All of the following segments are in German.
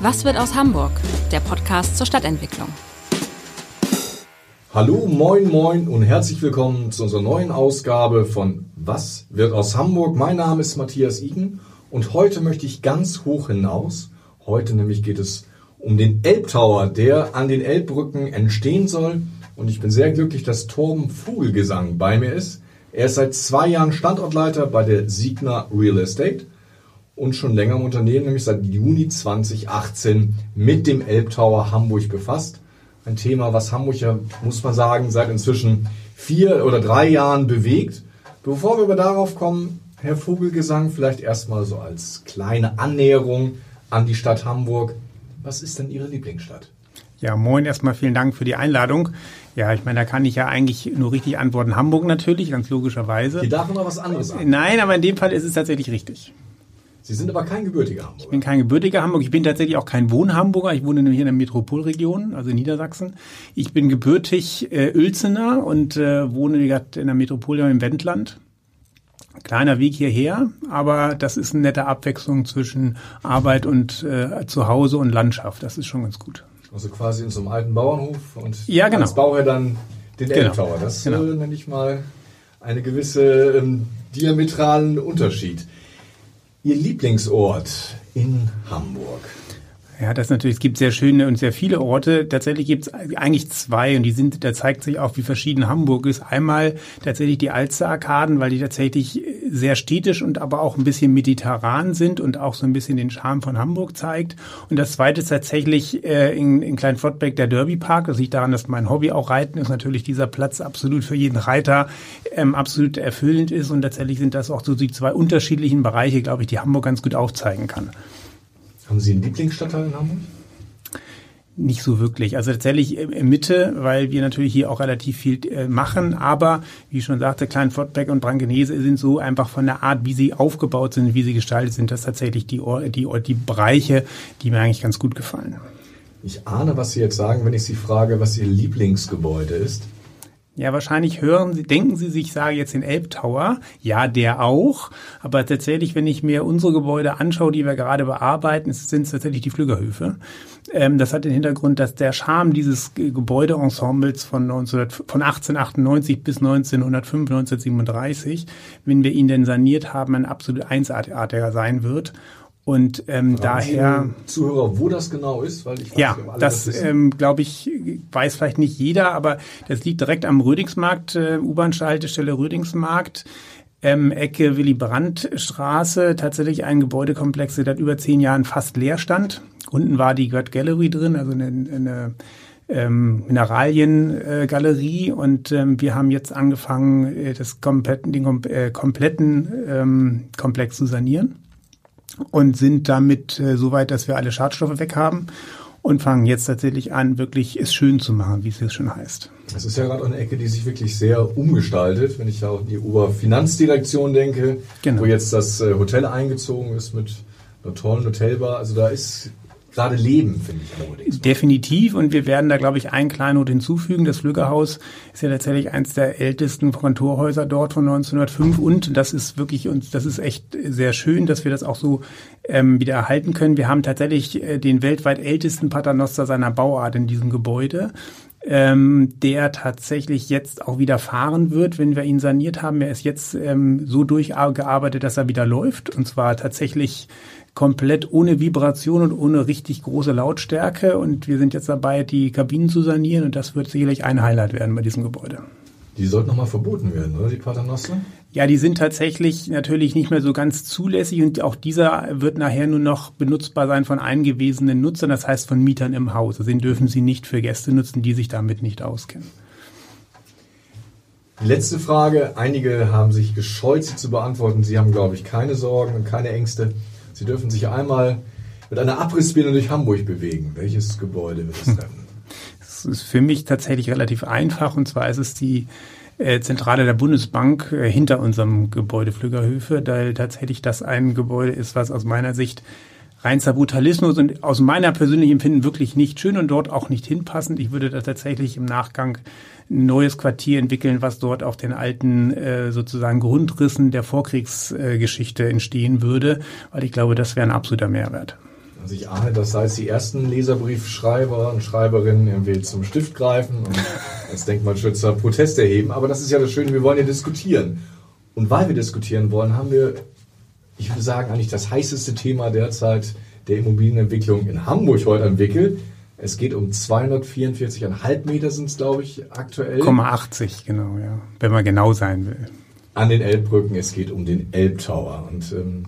Was wird aus Hamburg? Der Podcast zur Stadtentwicklung. Hallo, moin, moin und herzlich willkommen zu unserer neuen Ausgabe von Was wird aus Hamburg? Mein Name ist Matthias Igen und heute möchte ich ganz hoch hinaus. Heute nämlich geht es um den Elbtower, der an den Elbbrücken entstehen soll. Und ich bin sehr glücklich, dass Torben Vogelgesang bei mir ist. Er ist seit zwei Jahren Standortleiter bei der Signa Real Estate und schon länger im Unternehmen, nämlich seit Juni 2018 mit dem Elbtower Hamburg befasst. Ein Thema, was Hamburg ja, muss man sagen, seit inzwischen vier oder drei Jahren bewegt. Bevor wir aber darauf kommen, Herr Vogelgesang, vielleicht erstmal so als kleine Annäherung an die Stadt Hamburg. Was ist denn Ihre Lieblingsstadt? Ja, moin, erstmal vielen Dank für die Einladung. Ja, ich meine, da kann ich ja eigentlich nur richtig antworten. Hamburg natürlich, ganz logischerweise. Hier darf immer was anderes an. Nein, aber in dem Fall ist es tatsächlich richtig. Sie sind aber kein gebürtiger Hamburger. Ich bin kein gebürtiger Hamburger. Ich bin tatsächlich auch kein Wohnhamburger. Ich wohne nämlich in der Metropolregion, also in Niedersachsen. Ich bin gebürtig äh, Uelzener und äh, wohne in der Metropolregion im Wendland. Kleiner Weg hierher, aber das ist eine nette Abwechslung zwischen Arbeit und äh, Zuhause und Landschaft. Das ist schon ganz gut. Also quasi in so einem alten Bauernhof und ja, genau. als Bauherr dann den genau. Elbtower. Das genau. äh, nenne ich mal eine gewisse ähm, diametralen Unterschied. Ihr Lieblingsort in Hamburg? Ja, das natürlich, es gibt sehr schöne und sehr viele Orte. Tatsächlich gibt es eigentlich zwei und die sind, da zeigt sich auch, wie verschieden Hamburg ist. Einmal tatsächlich die Alster-Arkaden, weil die tatsächlich sehr städtisch und aber auch ein bisschen mediterran sind und auch so ein bisschen den Charme von Hamburg zeigt. Und das zweite ist tatsächlich äh, in, in Kleinfottbeck der Derby Park. Das liegt daran, dass mein Hobby auch Reiten ist. Natürlich dieser Platz absolut für jeden Reiter ähm, absolut erfüllend ist. Und tatsächlich sind das auch so die zwei unterschiedlichen Bereiche, glaube ich, die Hamburg ganz gut aufzeigen kann. Haben Sie einen Lieblingsstadtteil in Hamburg? Nicht so wirklich. Also tatsächlich in Mitte, weil wir natürlich hier auch relativ viel äh, machen. Aber wie ich schon sagte, Klein Fortbeck und Brangenese sind so einfach von der Art, wie sie aufgebaut sind, wie sie gestaltet sind, das tatsächlich die, die, die Bereiche, die mir eigentlich ganz gut gefallen. Ich ahne, was Sie jetzt sagen, wenn ich Sie frage, was Ihr Lieblingsgebäude ist. Ja, wahrscheinlich hören Sie, denken Sie sich, ich sage jetzt den Elbtower. Ja, der auch. Aber tatsächlich, wenn ich mir unsere Gebäude anschaue, die wir gerade bearbeiten, sind es tatsächlich die Flügerhöfe. Ähm, das hat den Hintergrund, dass der Charme dieses Gebäudeensembles von, 19, von 1898 bis 1905, 1937, wenn wir ihn denn saniert haben, ein absolut einzigartiger sein wird. Und ähm, daher. Zuhörer, wo das genau ist, weil ich weiß ja, nicht, das, das ähm, glaube ich, weiß vielleicht nicht jeder, aber das liegt direkt am Rödingsmarkt, äh, U-Bahn-Haltestelle Rödingsmarkt. Ähm, Ecke Willy Brandt Straße, tatsächlich ein Gebäudekomplex, der seit über zehn Jahren fast leer stand. Unten war die Gött Gallery drin, also eine, eine ähm, Mineraliengalerie äh, und ähm, wir haben jetzt angefangen, äh, das kompletten, den äh, kompletten ähm, Komplex zu sanieren und sind damit äh, so weit, dass wir alle Schadstoffe weg haben und fangen jetzt tatsächlich an, wirklich es schön zu machen, wie es jetzt schon heißt. Das ist ja gerade eine Ecke, die sich wirklich sehr umgestaltet, wenn ich ja auch an die Oberfinanzdirektion denke, genau. wo jetzt das äh, Hotel eingezogen ist mit einer tollen Hotelbar. Also da ist gerade leben, finde ich allerdings. Definitiv. Und wir werden da, glaube ich, einen Kleinod hinzufügen. Das Flüggerhaus ist ja tatsächlich eines der ältesten Kontorhäuser dort von 1905. Und das ist wirklich, und das ist echt sehr schön, dass wir das auch so ähm, wieder erhalten können. Wir haben tatsächlich äh, den weltweit ältesten Paternoster seiner Bauart in diesem Gebäude ähm, der tatsächlich jetzt auch wieder fahren wird, wenn wir ihn saniert haben. Er ist jetzt ähm, so durchgearbeitet, dass er wieder läuft. Und zwar tatsächlich komplett ohne Vibration und ohne richtig große Lautstärke. Und wir sind jetzt dabei, die Kabinen zu sanieren und das wird sicherlich ein Highlight werden bei diesem Gebäude. Die sollten nochmal verboten werden, oder die Paternoster? Ja, die sind tatsächlich natürlich nicht mehr so ganz zulässig und auch dieser wird nachher nur noch benutzbar sein von eingewiesenen Nutzern, das heißt von Mietern im Haus. Also den dürfen sie nicht für Gäste nutzen, die sich damit nicht auskennen. Die letzte Frage. Einige haben sich gescheut, sie zu beantworten. Sie haben, glaube ich, keine Sorgen und keine Ängste. Sie dürfen sich einmal mit einer Abrissbirne durch Hamburg bewegen. Welches Gebäude wird es dann? Das ist für mich tatsächlich relativ einfach und zwar ist es die äh, Zentrale der Bundesbank äh, hinter unserem Gebäude Flüggerhöfe, da tatsächlich das ein Gebäude ist, was aus meiner Sicht reinster Brutalismus und aus meiner persönlichen Empfinden wirklich nicht schön und dort auch nicht hinpassend. Ich würde da tatsächlich im Nachgang ein neues Quartier entwickeln, was dort auf den alten äh, sozusagen Grundrissen der Vorkriegsgeschichte entstehen würde, weil ich glaube, das wäre ein absoluter Mehrwert. Also ich ahne, dass da jetzt die ersten Leserbriefschreiber und Schreiberinnen irgendwie zum Stift greifen und als Denkmalschützer Protest erheben. Aber das ist ja das Schöne, wir wollen ja diskutieren. Und weil wir diskutieren wollen, haben wir, ich würde sagen, eigentlich das heißeste Thema derzeit der Immobilienentwicklung in Hamburg heute entwickelt. Es geht um 244,5 Meter sind es, glaube ich, aktuell. 80, genau, ja. Wenn man genau sein will. An den Elbbrücken. Es geht um den Elbtower. Und ähm,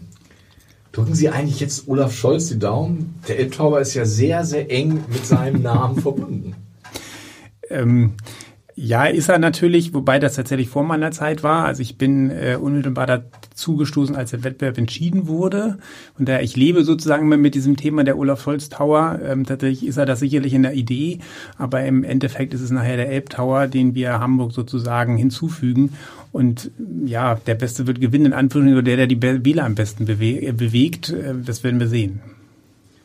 drücken Sie eigentlich jetzt Olaf Scholz die Daumen? Der Elbtower ist ja sehr, sehr eng mit seinem Namen verbunden. Ähm, ja, ist er natürlich, wobei das tatsächlich vor meiner Zeit war. Also ich bin äh, unmittelbar dazu gestoßen, als der Wettbewerb entschieden wurde. Und da ich lebe sozusagen mit diesem Thema der Olaf Scholz Tower. Ähm, tatsächlich ist er das sicherlich in der Idee, aber im Endeffekt ist es nachher der Elb Tower, den wir Hamburg sozusagen hinzufügen. Und ja, der Beste wird gewinnen, in Anführungszeichen, oder der, der die Wähler am besten bewe bewegt. Äh, das werden wir sehen.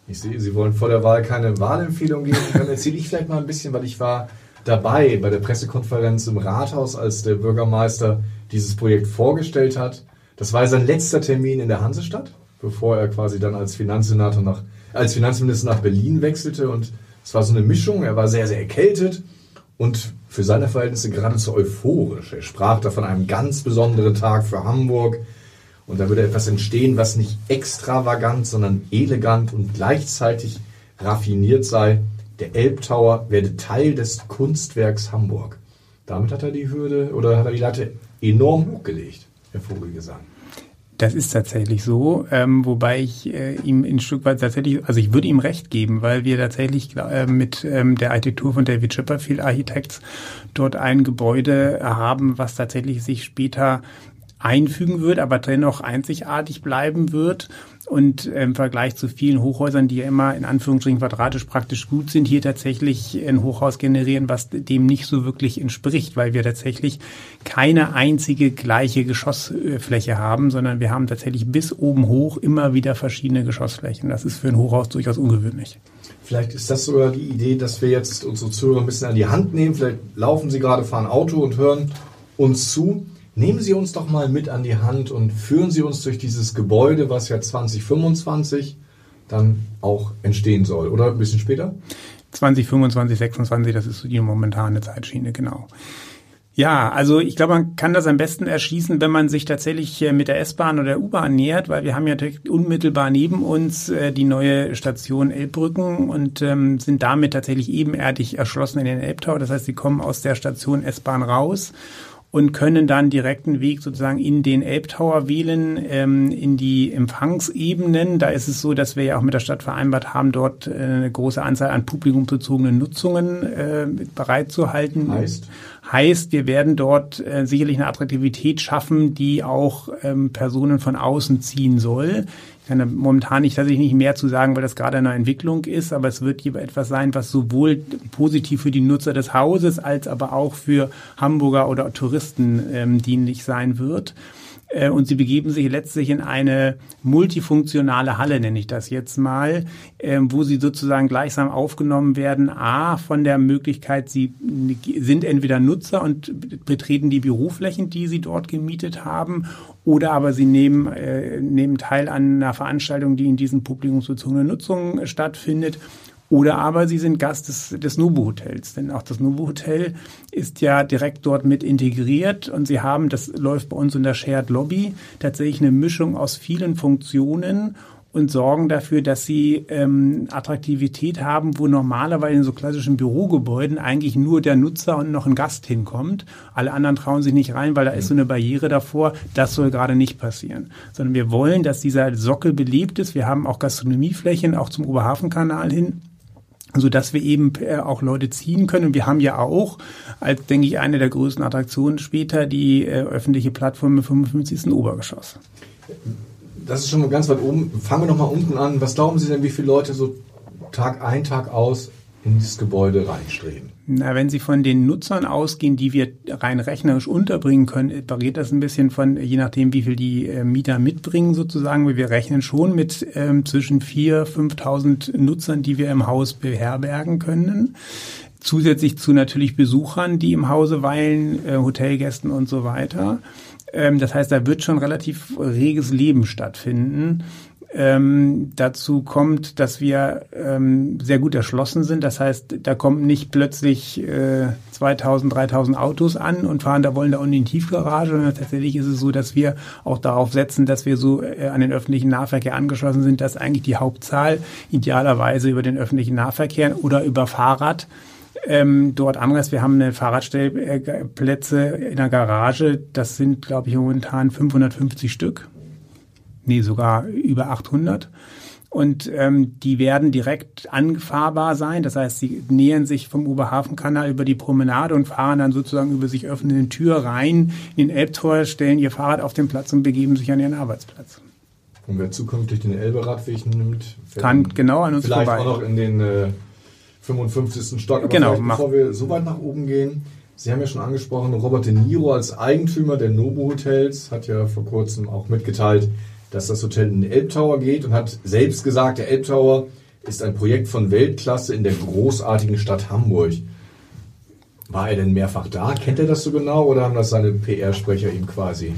Ich sehe, Sie wollen vor der Wahl keine Wahlempfehlung geben. Dann erzähle ich vielleicht mal ein bisschen, weil ich war dabei bei der Pressekonferenz im Rathaus, als der Bürgermeister dieses Projekt vorgestellt hat. Das war sein letzter Termin in der Hansestadt, bevor er quasi dann als Finanzsenator nach, als Finanzminister nach Berlin wechselte. Und es war so eine Mischung. Er war sehr, sehr erkältet und für seine Verhältnisse geradezu euphorisch. Er sprach da von einem ganz besonderen Tag für Hamburg. Und da würde etwas entstehen, was nicht extravagant, sondern elegant und gleichzeitig raffiniert sei der Elbtower werde Teil des Kunstwerks Hamburg. Damit hat er die Hürde oder hat er die Latte enorm hochgelegt, Herr Vogelgesang. Das ist tatsächlich so, ähm, wobei ich äh, ihm ein Stück weit tatsächlich, also ich würde ihm recht geben, weil wir tatsächlich äh, mit ähm, der Architektur von David Chipperfield Architects dort ein Gebäude haben, was tatsächlich sich später einfügen wird, aber dennoch einzigartig bleiben wird und im Vergleich zu vielen Hochhäusern, die ja immer in Anführungsstrichen quadratisch praktisch gut sind, hier tatsächlich ein Hochhaus generieren, was dem nicht so wirklich entspricht, weil wir tatsächlich keine einzige gleiche Geschossfläche haben, sondern wir haben tatsächlich bis oben hoch immer wieder verschiedene Geschossflächen. Das ist für ein Hochhaus durchaus ungewöhnlich. Vielleicht ist das sogar die Idee, dass wir jetzt unsere Zuhörer ein bisschen an die Hand nehmen. Vielleicht laufen sie gerade, fahren Auto und hören uns zu. Nehmen Sie uns doch mal mit an die Hand und führen Sie uns durch dieses Gebäude, was ja 2025 dann auch entstehen soll, oder ein bisschen später? 2025, 26, das ist die momentane Zeitschiene, genau. Ja, also ich glaube, man kann das am besten erschließen, wenn man sich tatsächlich mit der S-Bahn oder der U-Bahn nähert, weil wir haben ja unmittelbar neben uns äh, die neue Station Elbbrücken und ähm, sind damit tatsächlich ebenerdig erschlossen in den Elbtau. Das heißt, sie kommen aus der Station S-Bahn raus und können dann direkten Weg sozusagen in den Elbtower wählen, ähm, in die Empfangsebenen. Da ist es so, dass wir ja auch mit der Stadt vereinbart haben, dort äh, eine große Anzahl an publikumsbezogenen Nutzungen äh, bereitzuhalten. Heißt? Heißt, wir werden dort äh, sicherlich eine Attraktivität schaffen, die auch ähm, Personen von außen ziehen soll. Ich kann da momentan nicht tatsächlich nicht mehr zu sagen, weil das gerade in einer Entwicklung ist, aber es wird hier etwas sein, was sowohl positiv für die Nutzer des Hauses als aber auch für Hamburger oder Touristen ähm, dienlich sein wird. Äh, und sie begeben sich letztlich in eine multifunktionale Halle, nenne ich das jetzt mal, ähm, wo sie sozusagen gleichsam aufgenommen werden. A, von der Möglichkeit, sie sind entweder Nutzer und betreten die Büroflächen, die sie dort gemietet haben, oder aber sie nehmen, äh, nehmen teil an einer Veranstaltung, die in diesen publikumsbezogenen Nutzungen stattfindet oder aber Sie sind Gast des, des Nubu Hotels, denn auch das Nubu Hotel ist ja direkt dort mit integriert und Sie haben, das läuft bei uns in der Shared Lobby, tatsächlich eine Mischung aus vielen Funktionen und sorgen dafür, dass sie ähm, Attraktivität haben, wo normalerweise in so klassischen Bürogebäuden eigentlich nur der Nutzer und noch ein Gast hinkommt. Alle anderen trauen sich nicht rein, weil da ist so eine Barriere davor. Das soll gerade nicht passieren. Sondern wir wollen, dass dieser Sockel belebt ist. Wir haben auch Gastronomieflächen, auch zum Oberhafenkanal hin so dass wir eben äh, auch Leute ziehen können. Wir haben ja auch, als denke ich, eine der größten Attraktionen später die äh, öffentliche Plattform im 55. Obergeschoss. Das ist schon mal ganz weit oben. Fangen wir noch mal unten an. Was glauben Sie denn, wie viele Leute so Tag ein, Tag aus in dieses Gebäude reinstreben? Na, wenn Sie von den Nutzern ausgehen, die wir rein rechnerisch unterbringen können, variiert das ein bisschen von, je nachdem, wie viel die äh, Mieter mitbringen sozusagen. Wir rechnen schon mit ähm, zwischen 4.000, 5.000 Nutzern, die wir im Haus beherbergen können. Zusätzlich zu natürlich Besuchern, die im Hause weilen, äh, Hotelgästen und so weiter. Ähm, das heißt, da wird schon relativ reges Leben stattfinden. Ähm, dazu kommt, dass wir ähm, sehr gut erschlossen sind. Das heißt, da kommen nicht plötzlich äh, 2000, 3000 Autos an und fahren da wollen da unten in die Tiefgarage, sondern tatsächlich ist es so, dass wir auch darauf setzen, dass wir so äh, an den öffentlichen Nahverkehr angeschlossen sind, dass eigentlich die Hauptzahl idealerweise über den öffentlichen Nahverkehr oder über Fahrrad ähm, dort anreist. Wir haben eine Fahrradstellplätze in der Garage. Das sind, glaube ich, momentan 550 Stück nee, sogar über 800. Und ähm, die werden direkt anfahrbar sein. Das heißt, sie nähern sich vom Oberhafenkanal über die Promenade und fahren dann sozusagen über sich öffnende Tür rein in den Elbtor, stellen ihr Fahrrad auf den Platz und begeben sich an ihren Arbeitsplatz. Und wer zukünftig den Elberadweg nimmt, kann genau an uns vielleicht vorbei. auch noch in den äh, 55. Stock. Aber genau, bevor wir so weit nach oben gehen, Sie haben ja schon angesprochen, Robert De Niro als Eigentümer der Nobo Hotels hat ja vor kurzem auch mitgeteilt, dass das Hotel in den Elbtower geht und hat selbst gesagt, der Elbtower ist ein Projekt von Weltklasse in der großartigen Stadt Hamburg. War er denn mehrfach da? Kennt er das so genau oder haben das seine PR-Sprecher ihm quasi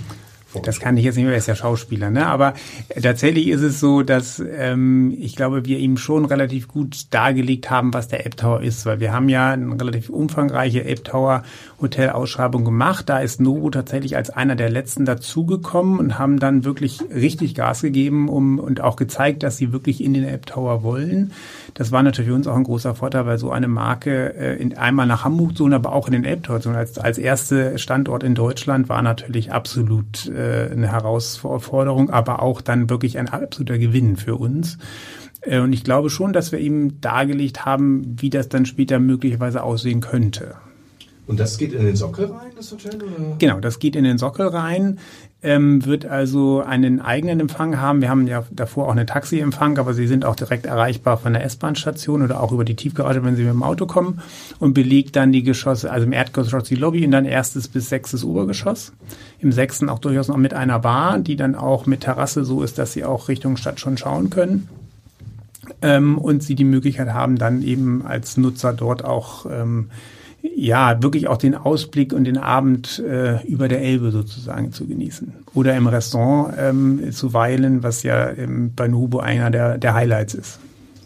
das kann ich jetzt nicht mehr, er ist ja Schauspieler, ne? Aber tatsächlich ist es so, dass ähm, ich glaube, wir ihm schon relativ gut dargelegt haben, was der Elbtower ist, weil wir haben ja eine relativ umfangreiche Elbtower Hotelausschreibung gemacht. Da ist Novo tatsächlich als einer der letzten dazugekommen und haben dann wirklich richtig Gas gegeben um, und auch gezeigt, dass sie wirklich in den Elbtower wollen. Das war natürlich für uns auch ein großer Vorteil, weil so eine Marke äh, in, einmal nach Hamburg zu aber auch in den Elbtower zu als, als erste Standort in Deutschland war natürlich absolut äh, eine Herausforderung, aber auch dann wirklich ein absoluter Gewinn für uns. Äh, und ich glaube schon, dass wir ihm dargelegt haben, wie das dann später möglicherweise aussehen könnte. Und das geht in den Sockel rein, das Hotel? Oder? Genau, das geht in den Sockel rein, ähm, wird also einen eigenen Empfang haben. Wir haben ja davor auch einen Taxiempfang, aber sie sind auch direkt erreichbar von der S-Bahn-Station oder auch über die Tiefgarage, wenn sie mit dem Auto kommen und belegt dann die Geschosse, also im Erdgeschoss die Lobby und dann erstes bis sechstes Obergeschoss. Im sechsten auch durchaus noch mit einer Bar, die dann auch mit Terrasse so ist, dass sie auch Richtung Stadt schon schauen können. Ähm, und sie die Möglichkeit haben, dann eben als Nutzer dort auch ähm, ja, wirklich auch den Ausblick und den Abend äh, über der Elbe sozusagen zu genießen. Oder im Restaurant ähm, zu weilen, was ja ähm, bei Nubo einer der, der Highlights ist.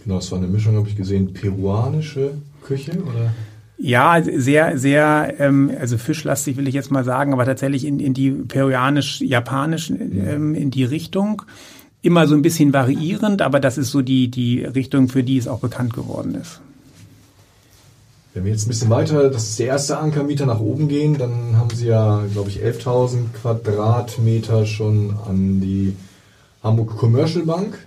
Genau, es war eine Mischung, habe ich gesehen, peruanische Küche oder? Ja, sehr, sehr, ähm, also fischlastig will ich jetzt mal sagen, aber tatsächlich in, in die peruanisch-japanisch, ähm, in die Richtung. Immer so ein bisschen variierend, aber das ist so die, die Richtung, für die es auch bekannt geworden ist. Wenn wir jetzt ein bisschen weiter, das ist der erste Ankermieter, nach oben gehen, dann haben Sie ja, glaube ich, 11.000 Quadratmeter schon an die Hamburg Commercial Bank.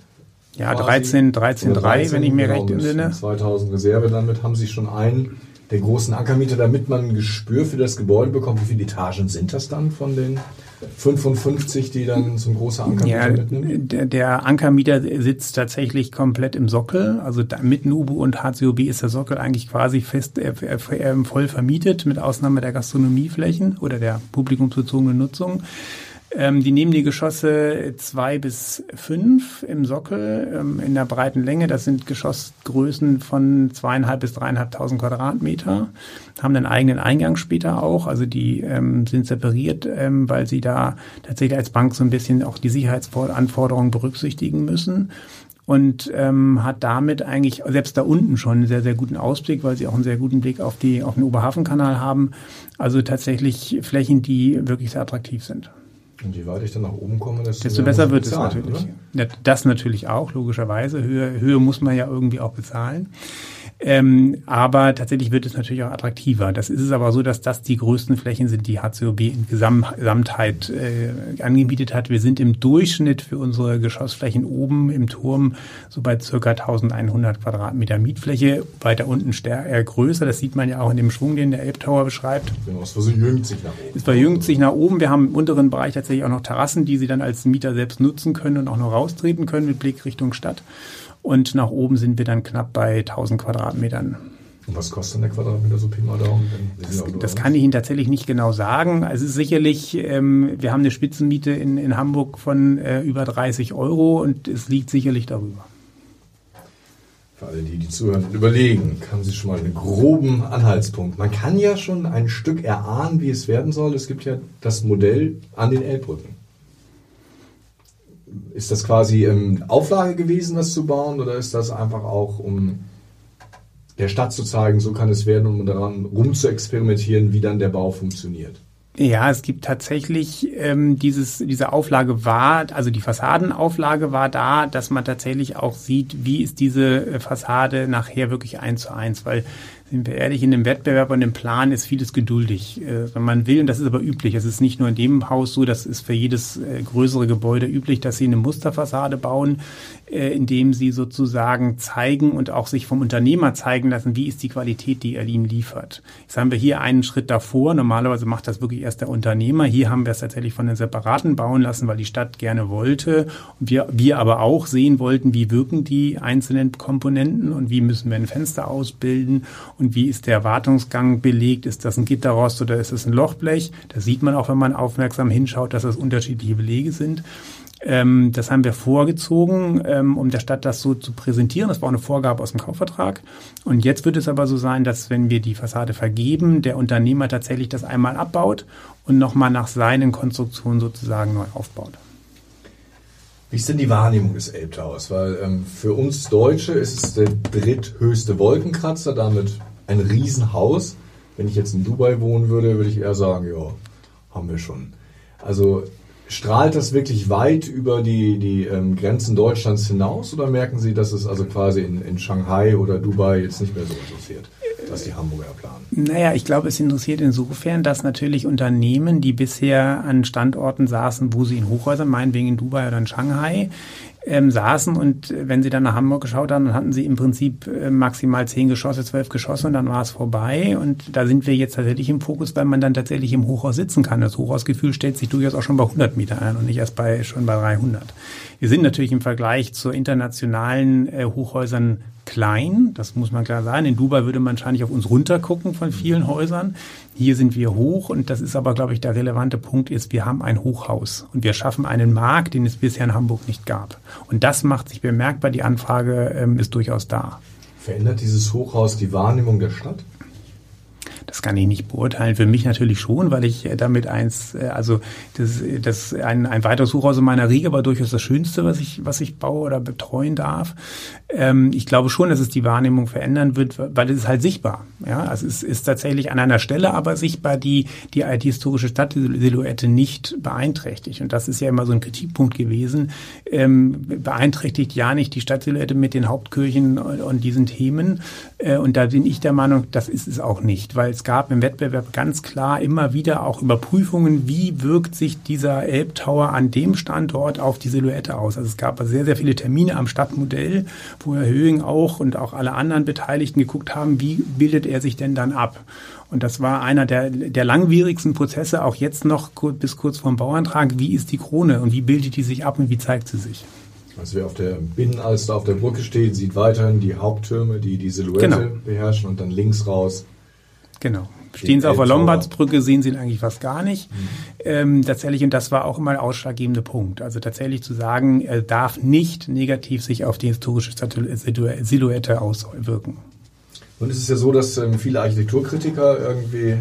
Ja, 13, 13, 13 wenn ich mir genau, recht entsinne. 2000 Reserve, damit haben Sie schon einen der großen Ankermieter, damit man ein Gespür für das Gebäude bekommt. Wie viele Etagen sind das dann von den 55, die dann so ein großer Ankermieter ja, mitnimmt? Der, der Ankermieter sitzt tatsächlich komplett im Sockel. Also mit Nubu und HCOB ist der Sockel eigentlich quasi fest äh, äh, voll vermietet, mit Ausnahme der Gastronomieflächen oder der publikumsbezogenen Nutzung. Ähm, die nehmen die Geschosse zwei bis fünf im Sockel ähm, in der breiten Länge. Das sind Geschossgrößen von zweieinhalb bis dreieinhalbtausend Quadratmeter. Haben einen eigenen Eingang später auch. Also die ähm, sind separiert, ähm, weil sie da tatsächlich als Bank so ein bisschen auch die Sicherheitsanforderungen berücksichtigen müssen und ähm, hat damit eigentlich selbst da unten schon einen sehr, sehr guten Ausblick, weil sie auch einen sehr guten Blick auf, die, auf den Oberhafenkanal haben. Also tatsächlich Flächen, die wirklich sehr attraktiv sind. Und je weiter ich dann nach oben komme, desto, desto besser wird bezahlen, es natürlich. Oder? Das natürlich auch, logischerweise. Höhe, Höhe muss man ja irgendwie auch bezahlen. Ähm, aber tatsächlich wird es natürlich auch attraktiver. Das ist es aber so, dass das die größten Flächen sind, die HCOB in Gesamtheit äh, angebietet hat. Wir sind im Durchschnitt für unsere Geschossflächen oben im Turm so bei circa 1100 Quadratmeter Mietfläche. Weiter unten stärker, äh, größer. Das sieht man ja auch in dem Schwung, den der Elbtower beschreibt. Genau, es verjüngt sich nach oben. Es verjüngt sich nach oben. Wir haben im unteren Bereich tatsächlich auch noch Terrassen, die Sie dann als Mieter selbst nutzen können und auch noch raustreten können mit Blick Richtung Stadt. Und nach oben sind wir dann knapp bei 1000 Quadratmetern. Und was kostet denn der Quadratmeter so Pi mal Daumen? Das, das kann ich Ihnen tatsächlich nicht genau sagen. Also es ist sicherlich, ähm, wir haben eine Spitzenmiete in, in Hamburg von äh, über 30 Euro und es liegt sicherlich darüber. Für alle, die, die zuhören und überlegen, haben Sie schon mal einen groben Anhaltspunkt. Man kann ja schon ein Stück erahnen, wie es werden soll. Es gibt ja das Modell an den Elbbrücken ist das quasi ähm, Auflage gewesen, das zu bauen, oder ist das einfach auch, um der Stadt zu zeigen, so kann es werden, um daran rum zu experimentieren, wie dann der Bau funktioniert? Ja, es gibt tatsächlich ähm, dieses, diese Auflage war, also die Fassadenauflage war da, dass man tatsächlich auch sieht, wie ist diese äh, Fassade nachher wirklich eins zu eins, weil sind wir ehrlich, in dem Wettbewerb und dem Plan ist vieles geduldig. Äh, wenn man will, und das ist aber üblich, es ist nicht nur in dem Haus so, das ist für jedes äh, größere Gebäude üblich, dass sie eine Musterfassade bauen, indem sie sozusagen zeigen und auch sich vom Unternehmer zeigen lassen, wie ist die Qualität, die er ihnen liefert. Jetzt haben wir hier einen Schritt davor. Normalerweise macht das wirklich erst der Unternehmer. Hier haben wir es tatsächlich von den Separaten bauen lassen, weil die Stadt gerne wollte. Und wir, wir aber auch sehen wollten, wie wirken die einzelnen Komponenten und wie müssen wir ein Fenster ausbilden und wie ist der Wartungsgang belegt? Ist das ein Gitterrost oder ist es ein Lochblech? Da sieht man auch, wenn man aufmerksam hinschaut, dass das unterschiedliche Belege sind. Ähm, das haben wir vorgezogen, ähm, um der Stadt das so zu präsentieren. Das war auch eine Vorgabe aus dem Kaufvertrag. Und jetzt wird es aber so sein, dass wenn wir die Fassade vergeben, der Unternehmer tatsächlich das einmal abbaut und nochmal nach seinen Konstruktionen sozusagen neu aufbaut. Wie ist denn die Wahrnehmung des Elbtowers? Weil ähm, für uns Deutsche ist es der dritthöchste Wolkenkratzer, damit ein Riesenhaus. Wenn ich jetzt in Dubai wohnen würde, würde ich eher sagen, ja, haben wir schon. Also strahlt das wirklich weit über die, die ähm, Grenzen Deutschlands hinaus oder merken Sie, dass es also quasi in, in Shanghai oder Dubai jetzt nicht mehr so interessiert? was die Hamburger planen? Naja, ich glaube, es interessiert insofern, dass natürlich Unternehmen, die bisher an Standorten saßen, wo sie in Hochhäusern, meinetwegen in Dubai oder in Shanghai, ähm, saßen und äh, wenn sie dann nach Hamburg geschaut haben, dann hatten sie im Prinzip äh, maximal zehn Geschosse, zwölf Geschosse und dann war es vorbei. Und da sind wir jetzt tatsächlich im Fokus, weil man dann tatsächlich im Hochhaus sitzen kann. Das Hochhausgefühl stellt sich durchaus auch schon bei 100 Meter ein und nicht erst bei schon bei 300. Wir sind natürlich im Vergleich zu internationalen äh, Hochhäusern klein, das muss man klar sagen. In Dubai würde man wahrscheinlich auf uns runtergucken von vielen Häusern. Hier sind wir hoch und das ist aber, glaube ich, der relevante Punkt ist, wir haben ein Hochhaus und wir schaffen einen Markt, den es bisher in Hamburg nicht gab. Und das macht sich bemerkbar. Die Anfrage ähm, ist durchaus da. Verändert dieses Hochhaus die Wahrnehmung der Stadt? Das kann ich nicht beurteilen. Für mich natürlich schon, weil ich äh, damit eins, äh, also das, das ein, ein weiteres Hochhaus in meiner Riege war durchaus das Schönste, was ich, was ich baue oder betreuen darf. Ähm, ich glaube schon, dass es die Wahrnehmung verändern wird, weil es ist halt sichtbar. Ja, also es ist tatsächlich an einer Stelle aber sichtbar, die die IT-historische Stadtsilhouette nicht beeinträchtigt. Und das ist ja immer so ein Kritikpunkt gewesen. Ähm, beeinträchtigt ja nicht die Stadtsilhouette mit den Hauptkirchen und, und diesen Themen. Äh, und da bin ich der Meinung, das ist es auch nicht, weil es gab im Wettbewerb ganz klar immer wieder auch Überprüfungen, wie wirkt sich dieser Elbtower an dem Standort auf die Silhouette aus. Also es gab sehr, sehr viele Termine am Stadtmodell, wo Herr Höhing auch und auch alle anderen Beteiligten geguckt haben, wie bildet er sich denn dann ab. Und das war einer der, der langwierigsten Prozesse, auch jetzt noch bis kurz vor dem Bauantrag. Wie ist die Krone und wie bildet die sich ab und wie zeigt sie sich? Also wer auf der Binnenalster auf der Brücke steht, sieht weiterhin die Haupttürme, die die Silhouette genau. beherrschen und dann links raus Genau. Stehen Sie auf der Lombardsbrücke, sehen Sie ihn eigentlich fast gar nicht. Mhm. Ähm, tatsächlich, und das war auch immer der ausschlaggebende Punkt. Also tatsächlich zu sagen, er darf nicht negativ sich auf die historische Silhouette auswirken. Und es ist ja so, dass ähm, viele Architekturkritiker irgendwie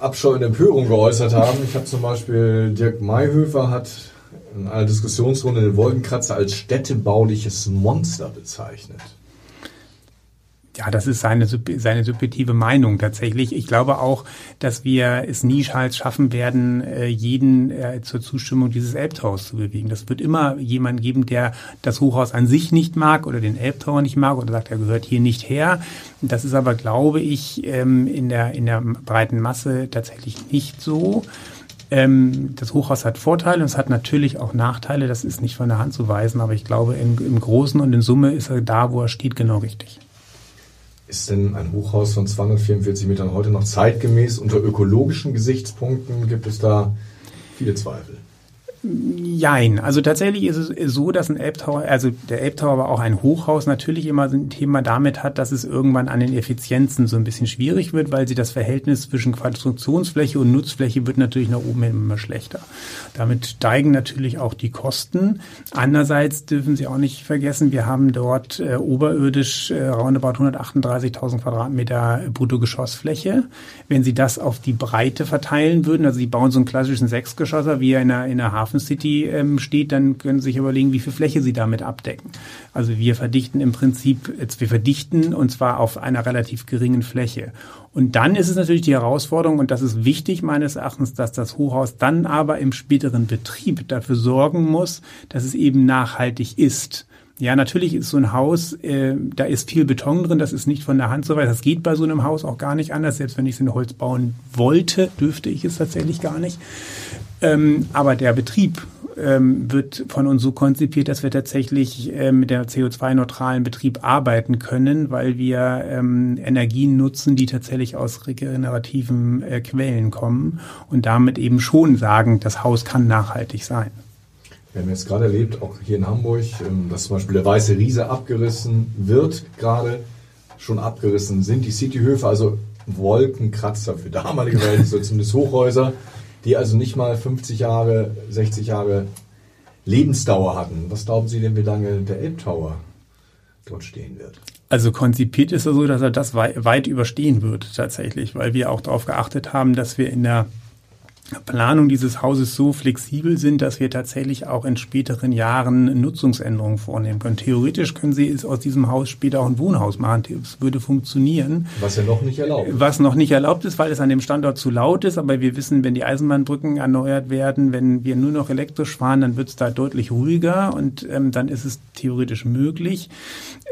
Abscheu und Empörung geäußert haben. Ich habe zum Beispiel Dirk Mayhöfer hat in einer Diskussionsrunde den Wolkenkratzer als städtebauliches Monster bezeichnet. Ja, das ist seine, seine subjektive Meinung tatsächlich. Ich glaube auch, dass wir es nie schaffen werden, äh, jeden äh, zur Zustimmung dieses Elbtowers zu bewegen. Das wird immer jemand geben, der das Hochhaus an sich nicht mag oder den Elbtower nicht mag oder sagt, er gehört hier nicht her. Das ist aber, glaube ich, ähm, in der, in der breiten Masse tatsächlich nicht so. Ähm, das Hochhaus hat Vorteile und es hat natürlich auch Nachteile. Das ist nicht von der Hand zu weisen, aber ich glaube, im Großen und in Summe ist er da, wo er steht, genau richtig. Ist denn ein Hochhaus von 244 Metern heute noch zeitgemäß? Unter ökologischen Gesichtspunkten gibt es da viele Zweifel. Jein. Also tatsächlich ist es so, dass ein Elbtower, also der Elbtower aber auch ein Hochhaus natürlich immer ein Thema damit hat, dass es irgendwann an den Effizienzen so ein bisschen schwierig wird, weil sie das Verhältnis zwischen Konstruktionsfläche und Nutzfläche wird natürlich nach oben immer schlechter. Damit steigen natürlich auch die Kosten. Andererseits dürfen Sie auch nicht vergessen, wir haben dort äh, oberirdisch äh, roundabout 138.000 Quadratmeter Bruttogeschossfläche. Wenn Sie das auf die Breite verteilen würden, also Sie bauen so einen klassischen Sechsgeschosser wie in einer, in einer Hafen Hafen City ähm, steht, dann können Sie sich überlegen, wie viel Fläche Sie damit abdecken. Also wir verdichten im Prinzip, jetzt wir verdichten und zwar auf einer relativ geringen Fläche. Und dann ist es natürlich die Herausforderung, und das ist wichtig meines Erachtens, dass das Hochhaus dann aber im späteren Betrieb dafür sorgen muss, dass es eben nachhaltig ist. Ja, natürlich ist so ein Haus, äh, da ist viel Beton drin, das ist nicht von der Hand so weit. Das geht bei so einem Haus auch gar nicht anders. Selbst wenn ich es in Holz bauen wollte, dürfte ich es tatsächlich gar nicht. Ähm, aber der Betrieb ähm, wird von uns so konzipiert, dass wir tatsächlich äh, mit der CO2-neutralen Betrieb arbeiten können, weil wir ähm, Energien nutzen, die tatsächlich aus regenerativen äh, Quellen kommen und damit eben schon sagen, das Haus kann nachhaltig sein. Wir haben jetzt gerade erlebt, auch hier in Hamburg, ähm, dass zum Beispiel der Weiße Riese abgerissen wird, gerade schon abgerissen sind. Die Cityhöfe, also Wolkenkratzer für damalige Verhältnisse, zumindest Hochhäuser, die also nicht mal 50 Jahre, 60 Jahre Lebensdauer hatten. Was glauben Sie denn, wie lange der Elbtower dort stehen wird? Also konzipiert ist er so, dass er das weit überstehen wird tatsächlich, weil wir auch darauf geachtet haben, dass wir in der Planung dieses Hauses so flexibel sind, dass wir tatsächlich auch in späteren Jahren Nutzungsänderungen vornehmen können. Theoretisch können Sie es aus diesem Haus später auch ein Wohnhaus machen. Es würde funktionieren. Was ja noch nicht erlaubt ist. Was noch nicht erlaubt ist, weil es an dem Standort zu laut ist. Aber wir wissen, wenn die Eisenbahnbrücken erneuert werden, wenn wir nur noch elektrisch fahren, dann wird es da deutlich ruhiger und ähm, dann ist es theoretisch möglich.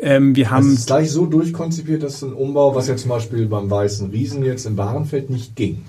Ähm, wir haben es ist gleich so durchkonzipiert, dass ein Umbau, was ja zum Beispiel beim Weißen Riesen jetzt im Bahrenfeld nicht ging.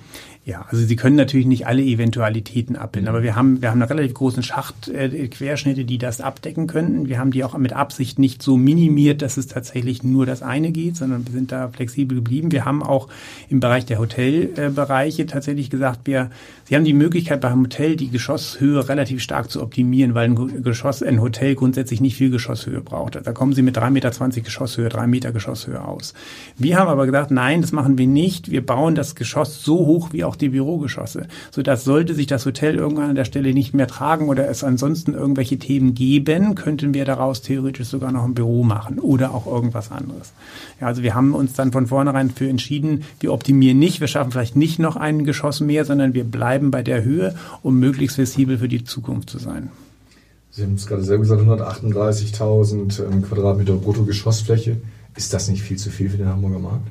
Ja, also Sie können natürlich nicht alle Eventualitäten abbilden, aber wir haben, wir haben einen relativ großen Schacht, äh, Querschnitte, die das abdecken könnten. Wir haben die auch mit Absicht nicht so minimiert, dass es tatsächlich nur das eine geht, sondern wir sind da flexibel geblieben. Wir haben auch im Bereich der Hotelbereiche tatsächlich gesagt, wir, Sie haben die Möglichkeit beim Hotel die Geschosshöhe relativ stark zu optimieren, weil ein Geschoss, ein Hotel grundsätzlich nicht viel Geschosshöhe braucht. Da kommen Sie mit 3,20 Meter Geschosshöhe, 3 Meter Geschosshöhe aus. Wir haben aber gesagt, nein, das machen wir nicht. Wir bauen das Geschoss so hoch wie auch die Bürogeschosse, sodass sollte sich das Hotel irgendwann an der Stelle nicht mehr tragen oder es ansonsten irgendwelche Themen geben, könnten wir daraus theoretisch sogar noch ein Büro machen oder auch irgendwas anderes. Ja, also wir haben uns dann von vornherein für entschieden, wir optimieren nicht, wir schaffen vielleicht nicht noch ein Geschoss mehr, sondern wir bleiben bei der Höhe, um möglichst flexibel für die Zukunft zu sein. Sie haben es gerade selber gesagt, 138.000 ähm, Quadratmeter Bruttogeschossfläche. Ist das nicht viel zu viel für den Hamburger Markt?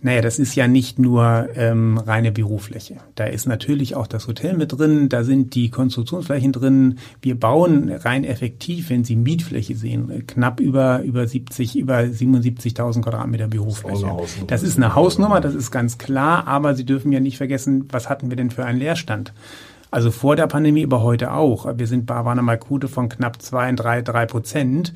Naja, das ist ja nicht nur ähm, reine Bürofläche. Da ist natürlich auch das Hotel mit drin, da sind die Konstruktionsflächen drin. Wir bauen rein effektiv, wenn Sie Mietfläche sehen, knapp über, über 70, über 77.000 Quadratmeter Bürofläche. Das, das ist eine Hausnummer, das ist ganz klar, aber Sie dürfen ja nicht vergessen, was hatten wir denn für einen Leerstand? Also vor der Pandemie, aber heute auch. Wir sind bei einer Quote von knapp zwei, drei, drei Prozent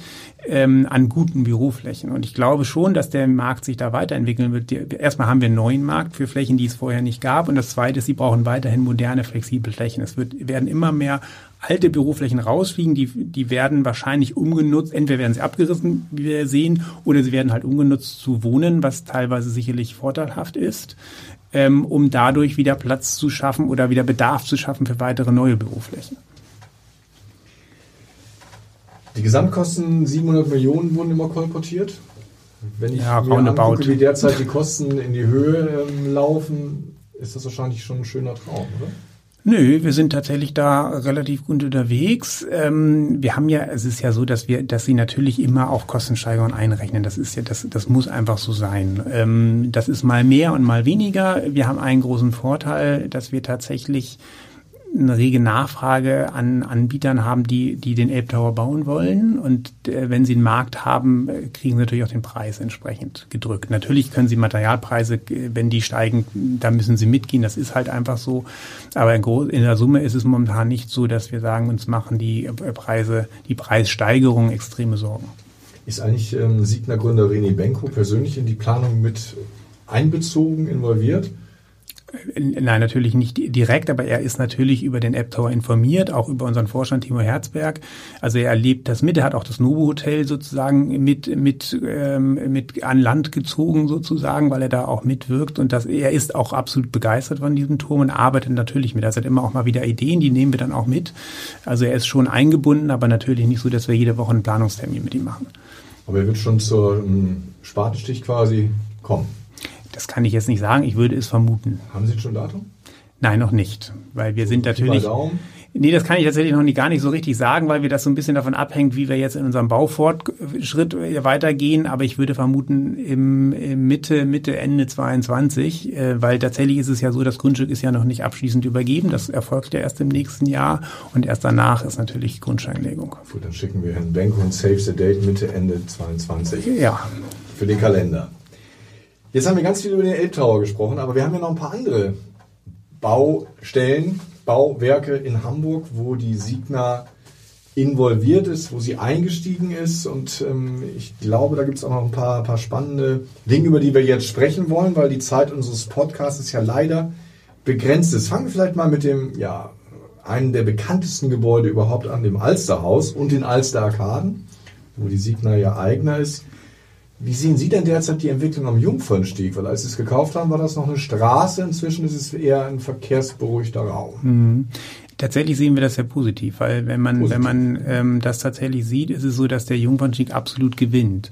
ähm, an guten Büroflächen. Und ich glaube schon, dass der Markt sich da weiterentwickeln wird. Erstmal haben wir einen neuen Markt für Flächen, die es vorher nicht gab. Und das Zweite ist, sie brauchen weiterhin moderne, flexible Flächen. Es wird, werden immer mehr alte Büroflächen rausfliegen, die, die werden wahrscheinlich umgenutzt, entweder werden sie abgerissen, wie wir sehen, oder sie werden halt umgenutzt zu wohnen, was teilweise sicherlich vorteilhaft ist ähm, um dadurch wieder Platz zu schaffen oder wieder Bedarf zu schaffen für weitere neue Büroflächen. Die Gesamtkosten 700 Millionen wurden immer kolportiert. Wenn ich ja, mir angucke, wie derzeit die Kosten in die Höhe ähm, laufen, ist das wahrscheinlich schon ein schöner Traum, oder? Nö, wir sind tatsächlich da relativ gut unterwegs. Ähm, wir haben ja, es ist ja so, dass wir, dass sie natürlich immer auch Kostensteigerungen einrechnen. Das ist ja, das, das muss einfach so sein. Ähm, das ist mal mehr und mal weniger. Wir haben einen großen Vorteil, dass wir tatsächlich eine rege Nachfrage an Anbietern haben, die, die den Elbtower bauen wollen. Und äh, wenn sie einen Markt haben, äh, kriegen sie natürlich auch den Preis entsprechend gedrückt. Natürlich können sie Materialpreise, äh, wenn die steigen, da müssen sie mitgehen. Das ist halt einfach so. Aber in, in der Summe ist es momentan nicht so, dass wir sagen, uns machen die äh, Preise, die Preissteigerung extreme Sorgen. Ist eigentlich ähm, Siegner Gründer René Benko persönlich in die Planung mit einbezogen, involviert? Nein, natürlich nicht direkt, aber er ist natürlich über den App Tower informiert, auch über unseren Vorstand Timo Herzberg. Also er erlebt das mit, er hat auch das Novo Hotel sozusagen mit mit ähm, mit an Land gezogen sozusagen, weil er da auch mitwirkt und das er ist auch absolut begeistert von diesem Turm und arbeitet natürlich mit. Er hat immer auch mal wieder Ideen, die nehmen wir dann auch mit. Also er ist schon eingebunden, aber natürlich nicht so, dass wir jede Woche einen Planungstermin mit ihm machen. Aber er wird schon zur Spatenstich quasi kommen. Das kann ich jetzt nicht sagen, ich würde es vermuten. Haben Sie schon Datum? Nein, noch nicht, weil wir sind natürlich Nee, das kann ich tatsächlich noch nie, gar nicht so richtig sagen, weil wir das so ein bisschen davon abhängt, wie wir jetzt in unserem Baufortschritt weitergehen. Aber ich würde vermuten, im, im Mitte, Mitte, Ende 22, äh, weil tatsächlich ist es ja so, das Grundstück ist ja noch nicht abschließend übergeben. Das erfolgt ja erst im nächsten Jahr und erst danach ist natürlich Grundsteinlegung. Gut, dann schicken wir Herrn Benko und Save the Date Mitte, Ende 22. Ja. Für den Kalender. Jetzt haben wir ganz viel über den Elbtower gesprochen, aber wir haben ja noch ein paar andere Baustellen, Bauwerke in Hamburg, wo die Signa involviert ist, wo sie eingestiegen ist. Und ähm, ich glaube, da gibt es auch noch ein paar, paar spannende Dinge, über die wir jetzt sprechen wollen, weil die Zeit unseres Podcasts ja leider begrenzt ist. Fangen wir vielleicht mal mit dem, ja, einem der bekanntesten Gebäude überhaupt an, dem Alsterhaus und den Alster Arkaden, wo die Signa ja Eigner ist. Wie sehen Sie denn derzeit die Entwicklung am Jungfernstieg? Weil als Sie es gekauft haben, war das noch eine Straße. Inzwischen ist es eher ein verkehrsberuhigter Raum. Mhm. Tatsächlich sehen wir das sehr positiv, weil wenn man, positiv. wenn man ähm, das tatsächlich sieht, ist es so, dass der Jungfernstieg absolut gewinnt.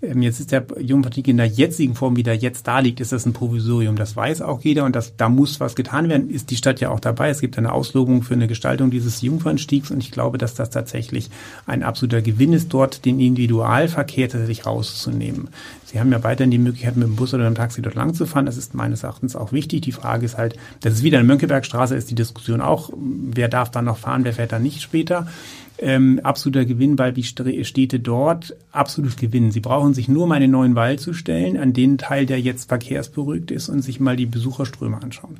Ähm, jetzt ist der Jungfernstieg in der jetzigen Form, wie der jetzt da liegt, ist das ein Provisorium. Das weiß auch jeder und das, da muss was getan werden. Ist die Stadt ja auch dabei. Es gibt eine Auslobung für eine Gestaltung dieses Jungfernstiegs und ich glaube, dass das tatsächlich ein absoluter Gewinn ist, dort den Individualverkehr tatsächlich rauszunehmen. Sie haben ja weiterhin die Möglichkeit, mit dem Bus oder dem Taxi dort lang zu fahren. Das ist meines Erachtens auch wichtig. Die Frage ist halt, das ist wieder eine Mönckebergstraße, ist die Diskussion auch, wer darf da noch fahren, wer fährt da nicht später ähm, absoluter Gewinn, weil die Städte dort absolut gewinnen. Sie brauchen sich nur mal in den neuen Wall zu stellen, an den Teil, der jetzt verkehrsberuhigt ist, und sich mal die Besucherströme anschauen.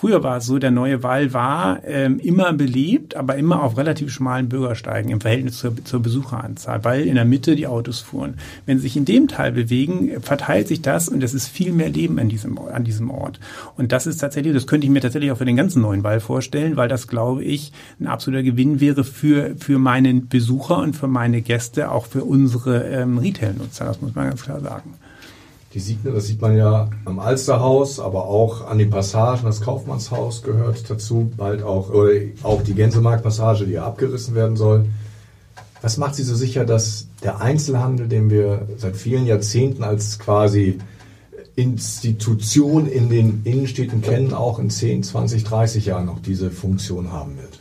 Früher war es so, der neue Wall war ähm, immer belebt, aber immer auf relativ schmalen Bürgersteigen im Verhältnis zur, zur Besucheranzahl, weil in der Mitte die Autos fuhren. Wenn sie sich in dem Teil bewegen, verteilt sich das und es ist viel mehr Leben an diesem, an diesem Ort. Und das ist tatsächlich, das könnte ich mir tatsächlich auch für den ganzen neuen Wall vorstellen, weil das, glaube ich, ein absoluter Gewinn wäre für, für meinen Besucher und für meine Gäste, auch für unsere ähm, Retail-Nutzer. Das muss man ganz klar sagen. Die Signer, das sieht man ja am Alsterhaus, aber auch an den Passagen. Das Kaufmannshaus gehört dazu, bald auch, oder auch die Gänsemarktpassage, die ja abgerissen werden soll. Was macht Sie so sicher, dass der Einzelhandel, den wir seit vielen Jahrzehnten als quasi Institution in den Innenstädten kennen, auch in 10, 20, 30 Jahren noch diese Funktion haben wird?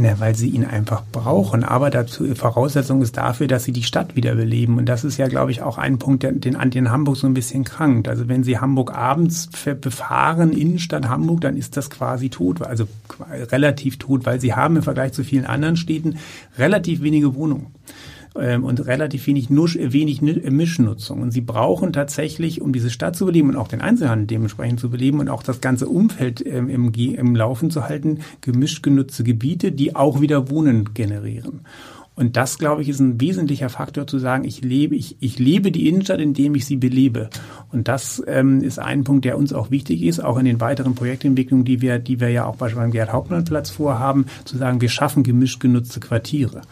Na, weil sie ihn einfach brauchen. Aber dazu, Voraussetzung ist dafür, dass sie die Stadt wiederbeleben. Und das ist ja, glaube ich, auch ein Punkt, der, den, an den Hamburg so ein bisschen krankt. Also wenn Sie Hamburg abends befahren, Innenstadt Hamburg, dann ist das quasi tot, also relativ tot, weil Sie haben im Vergleich zu vielen anderen Städten relativ wenige Wohnungen ähm, und relativ wenig, Nusch, wenig Mischnutzung. Und sie brauchen tatsächlich, um diese Stadt zu beleben und auch den Einzelhandel dementsprechend zu beleben und auch das ganze Umfeld ähm, im, im Laufen zu halten, gemischt genutzte Gebiete, die auch wieder Wohnen generieren. Und das, glaube ich, ist ein wesentlicher Faktor zu sagen, ich lebe, ich, ich lebe die Innenstadt, indem ich sie belebe. Und das ähm, ist ein Punkt, der uns auch wichtig ist, auch in den weiteren Projektentwicklungen, die wir, die wir ja auch beispielsweise beim Gerd-Hauptmann-Platz vorhaben, zu sagen, wir schaffen gemischt genutzte Quartiere.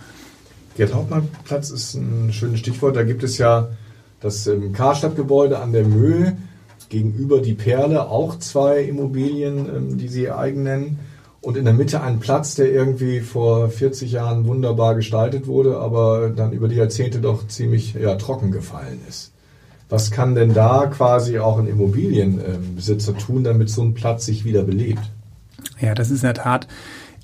Gerd-Hauptmann-Platz ist ein schönes Stichwort. Da gibt es ja das ähm, Karstadtgebäude an der Mühl, gegenüber die Perle, auch zwei Immobilien, ähm, die sie eigen nennen. Und in der Mitte ein Platz, der irgendwie vor 40 Jahren wunderbar gestaltet wurde, aber dann über die Jahrzehnte doch ziemlich ja, trocken gefallen ist. Was kann denn da quasi auch ein Immobilienbesitzer tun, damit so ein Platz sich wieder belebt? Ja, das ist in der Tat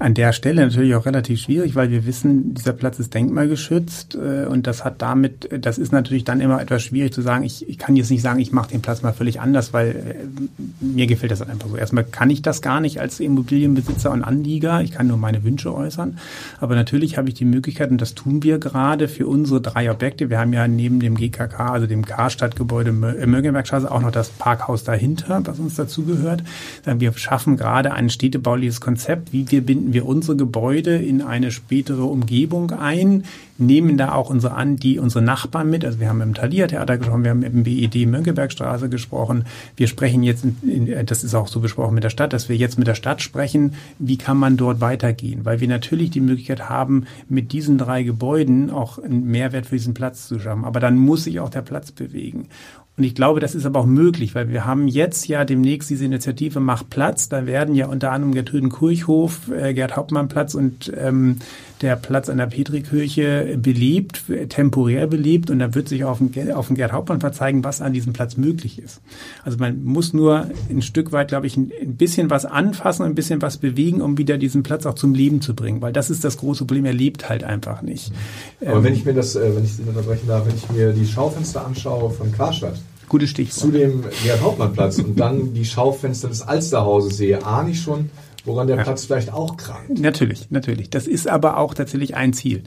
an der Stelle natürlich auch relativ schwierig, weil wir wissen, dieser Platz ist denkmalgeschützt äh, und das hat damit, das ist natürlich dann immer etwas schwierig zu sagen, ich, ich kann jetzt nicht sagen, ich mache den Platz mal völlig anders, weil äh, mir gefällt das einfach so. Erstmal kann ich das gar nicht als Immobilienbesitzer und Anlieger, ich kann nur meine Wünsche äußern, aber natürlich habe ich die Möglichkeit und das tun wir gerade für unsere drei Objekte. Wir haben ja neben dem GKK, also dem Karstadtgebäude äh, Mögenbergstraße auch noch das Parkhaus dahinter, was uns dazugehört. Wir schaffen gerade ein städtebauliches Konzept, wie wir binden wir unsere Gebäude in eine spätere Umgebung ein, nehmen da auch unsere an, die unsere Nachbarn mit. Also wir haben im Thalia Theater gesprochen, wir haben im BED Mönckebergstraße gesprochen. Wir sprechen jetzt, in, das ist auch so besprochen mit der Stadt, dass wir jetzt mit der Stadt sprechen, wie kann man dort weitergehen? Weil wir natürlich die Möglichkeit haben, mit diesen drei Gebäuden auch einen Mehrwert für diesen Platz zu schaffen. Aber dann muss sich auch der Platz bewegen. Und ich glaube, das ist aber auch möglich, weil wir haben jetzt ja demnächst diese Initiative Mach Platz. Da werden ja unter anderem Gertruden Kurchhof, äh, Gerd Hauptmann Platz und ähm, der Platz an der Petrikirche belebt, temporär belebt und da wird sich auf dem, auf dem Gerd Hauptmann verzeigen, was an diesem Platz möglich ist. Also man muss nur ein Stück weit, glaube ich, ein, ein bisschen was anfassen, ein bisschen was bewegen, um wieder diesen Platz auch zum Leben zu bringen, weil das ist das große Problem. Er lebt halt einfach nicht. Aber ähm, wenn ich mir das, äh, wenn ich Sie unterbrechen darf, wenn ich mir die Schaufenster anschaue von Karstadt, Gutes Stichwort. Zu dem Gerd Hauptmannplatz und dann die Schaufenster des Alsterhauses sehe, ahne ich schon, woran der ja. Platz vielleicht auch krankt. Natürlich, natürlich. Das ist aber auch tatsächlich ein Ziel.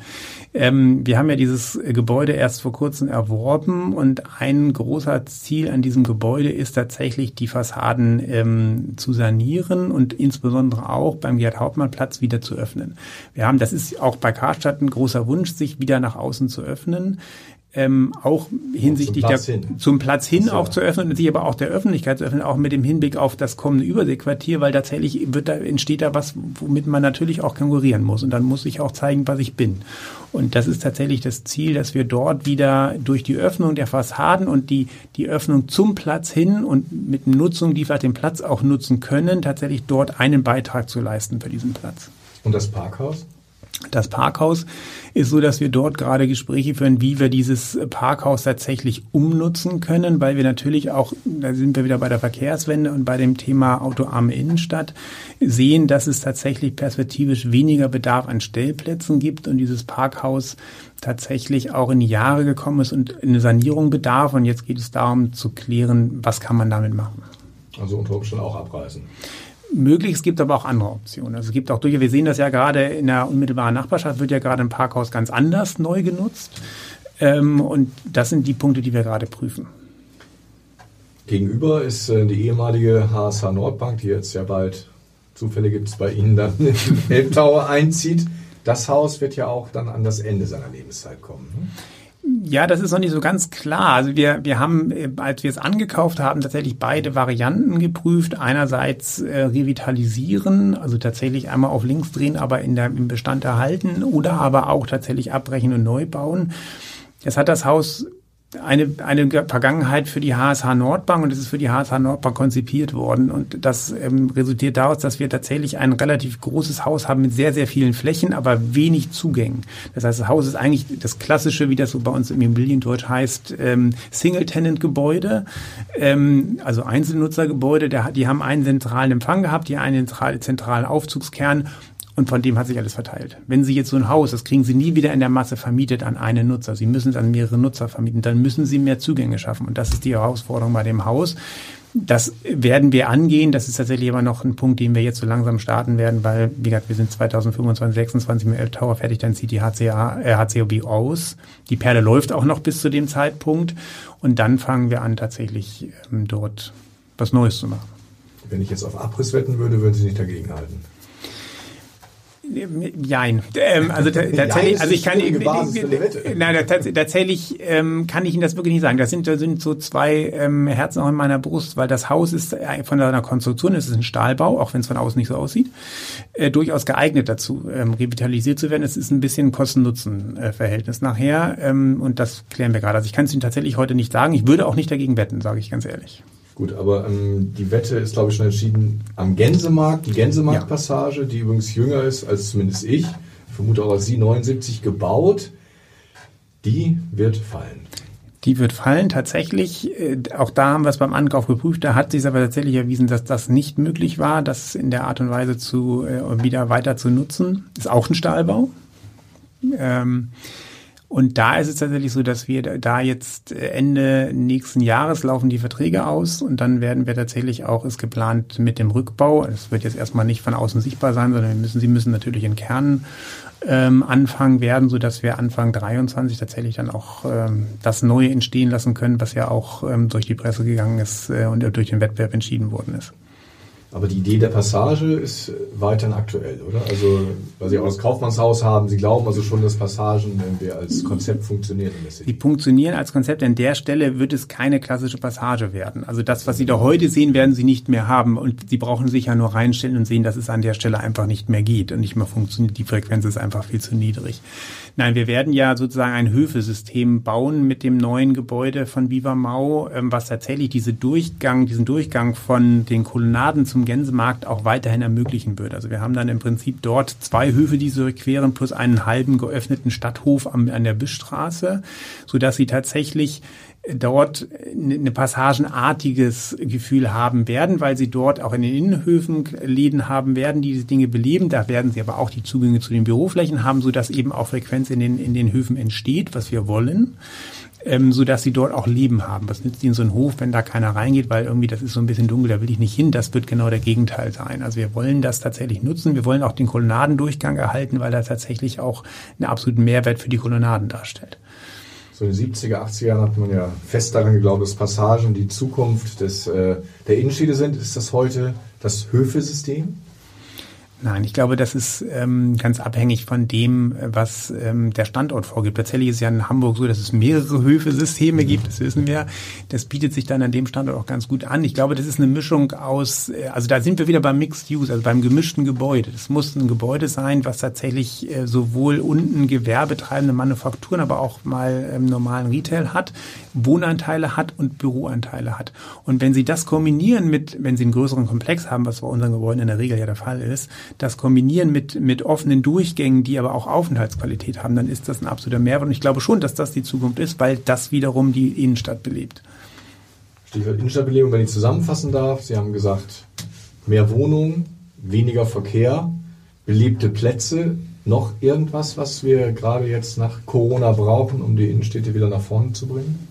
Ähm, wir haben ja dieses Gebäude erst vor kurzem erworben und ein großer Ziel an diesem Gebäude ist tatsächlich die Fassaden ähm, zu sanieren und insbesondere auch beim Gerd Hauptmann Platz wieder zu öffnen. Wir haben, das ist auch bei Karstadt ein großer Wunsch, sich wieder nach außen zu öffnen ähm, auch hinsichtlich zum Platz der hin. zum Platz hin auch zu öffnen und sich aber auch der Öffentlichkeit zu öffnen, auch mit dem Hinblick auf das kommende Überseequartier, weil tatsächlich wird da entsteht da was, womit man natürlich auch konkurrieren muss und dann muss ich auch zeigen, was ich bin. Und das ist tatsächlich das Ziel, dass wir dort wieder durch die Öffnung der Fassaden und die die Öffnung zum Platz hin und mit Nutzung, die wir den Platz auch nutzen können, tatsächlich dort einen Beitrag zu leisten für diesen Platz. Und das Parkhaus? Das Parkhaus ist so, dass wir dort gerade Gespräche führen, wie wir dieses Parkhaus tatsächlich umnutzen können, weil wir natürlich auch, da sind wir wieder bei der Verkehrswende und bei dem Thema autoarme Innenstadt, sehen, dass es tatsächlich perspektivisch weniger Bedarf an Stellplätzen gibt und dieses Parkhaus tatsächlich auch in die Jahre gekommen ist und eine Sanierung bedarf. Und jetzt geht es darum zu klären, was kann man damit machen. Also unter Umständen auch abreißen möglich. Es gibt aber auch andere Optionen. Also es gibt auch durchaus, wir sehen das ja gerade in der unmittelbaren Nachbarschaft, wird ja gerade ein Parkhaus ganz anders neu genutzt. Ähm, und das sind die Punkte, die wir gerade prüfen. Gegenüber ist äh, die ehemalige HSH Nordbank, die jetzt ja bald Zufälle gibt es bei Ihnen dann in Elbtower einzieht. Das Haus wird ja auch dann an das Ende seiner Lebenszeit kommen. Ne? Ja, das ist noch nicht so ganz klar. Also wir, wir haben, äh, als wir es angekauft haben, tatsächlich beide Varianten geprüft. Einerseits äh, revitalisieren, also tatsächlich einmal auf links drehen, aber in der, im Bestand erhalten oder aber auch tatsächlich abbrechen und neu bauen. Jetzt hat das Haus eine, eine Vergangenheit für die HSH Nordbank und es ist für die HSH Nordbank konzipiert worden. Und das ähm, resultiert daraus, dass wir tatsächlich ein relativ großes Haus haben mit sehr, sehr vielen Flächen, aber wenig Zugängen. Das heißt, das Haus ist eigentlich das klassische, wie das so bei uns im Immobiliendeutsch heißt, ähm, Single-Tenant-Gebäude, ähm, also Einzelnutzergebäude. Der, die haben einen zentralen Empfang gehabt, die einen zentralen Aufzugskern und von dem hat sich alles verteilt. Wenn Sie jetzt so ein Haus, das kriegen Sie nie wieder in der Masse vermietet an einen Nutzer. Sie müssen es an mehrere Nutzer vermieten. Dann müssen Sie mehr Zugänge schaffen. Und das ist die Herausforderung bei dem Haus. Das werden wir angehen. Das ist tatsächlich aber noch ein Punkt, den wir jetzt so langsam starten werden, weil, wie gesagt, wir sind 2025, 26 mit Tower fertig, dann zieht die HCA, äh, HCOB aus. Die Perle läuft auch noch bis zu dem Zeitpunkt. Und dann fangen wir an, tatsächlich ähm, dort was Neues zu machen. Wenn ich jetzt auf Abriss wetten würde, würden Sie nicht dagegen Jein. Ähm, also tatsächlich, also ich kann, nein, tatsächlich ähm, kann ich Ihnen das wirklich nicht sagen. Das sind, das sind so zwei ähm, Herzen auch in meiner Brust, weil das Haus ist äh, von seiner Konstruktion, es ist ein Stahlbau, auch wenn es von außen nicht so aussieht, äh, durchaus geeignet dazu, ähm, revitalisiert zu werden. Es ist ein bisschen Kosten-Nutzen-Verhältnis nachher ähm, und das klären wir gerade. Also ich kann es Ihnen tatsächlich heute nicht sagen. Ich würde auch nicht dagegen wetten, sage ich ganz ehrlich. Gut, aber ähm, die Wette ist, glaube ich, schon entschieden am Gänsemarkt, die Gänsemarktpassage, ja. die übrigens jünger ist als zumindest ich, vermute auch als Sie 79 gebaut, die wird fallen. Die wird fallen, tatsächlich. Äh, auch da haben wir es beim Ankauf geprüft. Da hat sich aber tatsächlich erwiesen, dass das nicht möglich war, das in der Art und Weise zu äh, wieder weiter zu nutzen. Ist auch ein Stahlbau. Ähm, und da ist es tatsächlich so, dass wir da jetzt Ende nächsten Jahres laufen die Verträge aus und dann werden wir tatsächlich auch, ist geplant mit dem Rückbau. Es wird jetzt erstmal nicht von außen sichtbar sein, sondern wir müssen, sie müssen natürlich in Kernen ähm, anfangen werden, so dass wir Anfang 23 tatsächlich dann auch ähm, das Neue entstehen lassen können, was ja auch ähm, durch die Presse gegangen ist äh, und durch den Wettbewerb entschieden worden ist. Aber die Idee der Passage ist weiterhin aktuell, oder? Also, weil Sie auch das Kaufmannshaus haben, Sie glauben also schon, dass Passagen irgendwie als Konzept funktionieren? Die funktionieren als Konzept. An der Stelle wird es keine klassische Passage werden. Also das, was Sie da heute sehen, werden Sie nicht mehr haben. Und Sie brauchen sich ja nur reinstellen und sehen, dass es an der Stelle einfach nicht mehr geht und nicht mehr funktioniert. Die Frequenz ist einfach viel zu niedrig. Nein, wir werden ja sozusagen ein Höfesystem bauen mit dem neuen Gebäude von Viva Mau, ähm, was tatsächlich diese Durchgang, diesen Durchgang von den Kolonnaden zum Gänsemarkt auch weiterhin ermöglichen wird. Also wir haben dann im Prinzip dort zwei Höfe, die sie durchqueren, plus einen halben geöffneten Stadthof am, an der Bischstraße, so dass sie tatsächlich dort eine passagenartiges Gefühl haben werden, weil sie dort auch in den Innenhöfen Läden haben werden, die diese Dinge beleben. Da werden sie aber auch die Zugänge zu den Büroflächen haben, so dass eben auch Frequenz in den, in den Höfen entsteht, was wir wollen. Ähm, so dass sie dort auch Leben haben. Was nützt ihnen so ein Hof, wenn da keiner reingeht, weil irgendwie das ist so ein bisschen dunkel, da will ich nicht hin. Das wird genau der Gegenteil sein. Also wir wollen das tatsächlich nutzen. Wir wollen auch den Kolonnadendurchgang erhalten, weil er tatsächlich auch einen absoluten Mehrwert für die Kolonnaden darstellt. So in den 70er, 80er Jahren hat man ja fest daran geglaubt, dass Passagen die Zukunft des, äh, der Innenstädte sind. Ist das heute das Höfesystem? Nein, ich glaube, das ist ähm, ganz abhängig von dem, was ähm, der Standort vorgibt. Tatsächlich ist ja in Hamburg so, dass es mehrere Höfesysteme mhm. gibt, das wissen wir. Das bietet sich dann an dem Standort auch ganz gut an. Ich glaube, das ist eine Mischung aus, äh, also da sind wir wieder beim Mixed Use, also beim gemischten Gebäude. Das muss ein Gebäude sein, was tatsächlich äh, sowohl unten gewerbetreibende Manufakturen, aber auch mal ähm, normalen Retail hat, Wohnanteile hat und Büroanteile hat. Und wenn Sie das kombinieren mit, wenn Sie einen größeren Komplex haben, was bei unseren Gebäuden in der Regel ja der Fall ist, das kombinieren mit, mit offenen Durchgängen, die aber auch Aufenthaltsqualität haben, dann ist das ein absoluter Mehrwert. Und ich glaube schon, dass das die Zukunft ist, weil das wiederum die Innenstadt belebt. Stichwort Innenstadtbelebung, wenn ich zusammenfassen darf. Sie haben gesagt, mehr Wohnungen, weniger Verkehr, belebte Plätze. Noch irgendwas, was wir gerade jetzt nach Corona brauchen, um die Innenstädte wieder nach vorne zu bringen?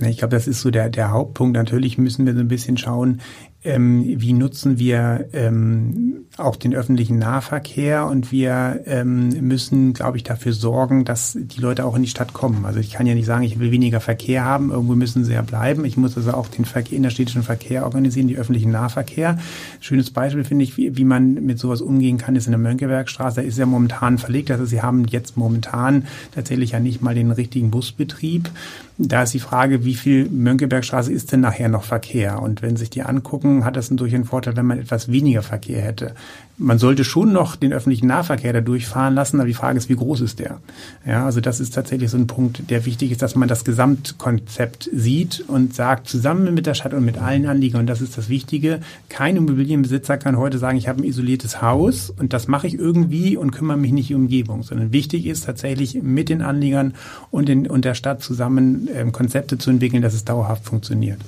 Ich glaube, das ist so der, der Hauptpunkt. Natürlich müssen wir so ein bisschen schauen, ähm, wie nutzen wir ähm, auch den öffentlichen Nahverkehr und wir ähm, müssen, glaube ich, dafür sorgen, dass die Leute auch in die Stadt kommen. Also ich kann ja nicht sagen, ich will weniger Verkehr haben, irgendwo müssen sie ja bleiben. Ich muss also auch den Verkehr, innerstädtischen Verkehr organisieren, die öffentlichen Nahverkehr. Schönes Beispiel finde ich, wie, wie man mit sowas umgehen kann, ist in der Mönckebergstraße. Da ist ja momentan verlegt. Also sie haben jetzt momentan tatsächlich ja nicht mal den richtigen Busbetrieb. Da ist die Frage, wie viel Mönckebergstraße ist denn nachher noch Verkehr? Und wenn sich die angucken, hat das durch einen Vorteil, wenn man etwas weniger Verkehr hätte man sollte schon noch den öffentlichen Nahverkehr da durchfahren lassen, aber die Frage ist, wie groß ist der? Ja, also das ist tatsächlich so ein Punkt, der wichtig ist, dass man das Gesamtkonzept sieht und sagt, zusammen mit der Stadt und mit allen Anliegern, und das ist das Wichtige, kein Immobilienbesitzer kann heute sagen, ich habe ein isoliertes Haus und das mache ich irgendwie und kümmere mich nicht um Umgebung, sondern wichtig ist tatsächlich mit den Anliegern und, in, und der Stadt zusammen ähm, Konzepte zu entwickeln, dass es dauerhaft funktioniert.